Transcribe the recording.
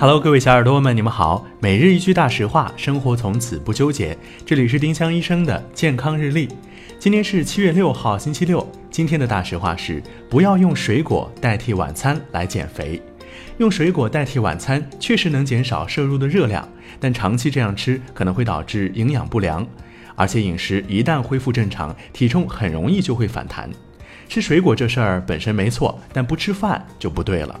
Hello，各位小耳朵们，你们好。每日一句大实话，生活从此不纠结。这里是丁香医生的健康日历。今天是七月六号，星期六。今天的大实话是：不要用水果代替晚餐来减肥。用水果代替晚餐确实能减少摄入的热量，但长期这样吃可能会导致营养不良，而且饮食一旦恢复正常，体重很容易就会反弹。吃水果这事儿本身没错，但不吃饭就不对了。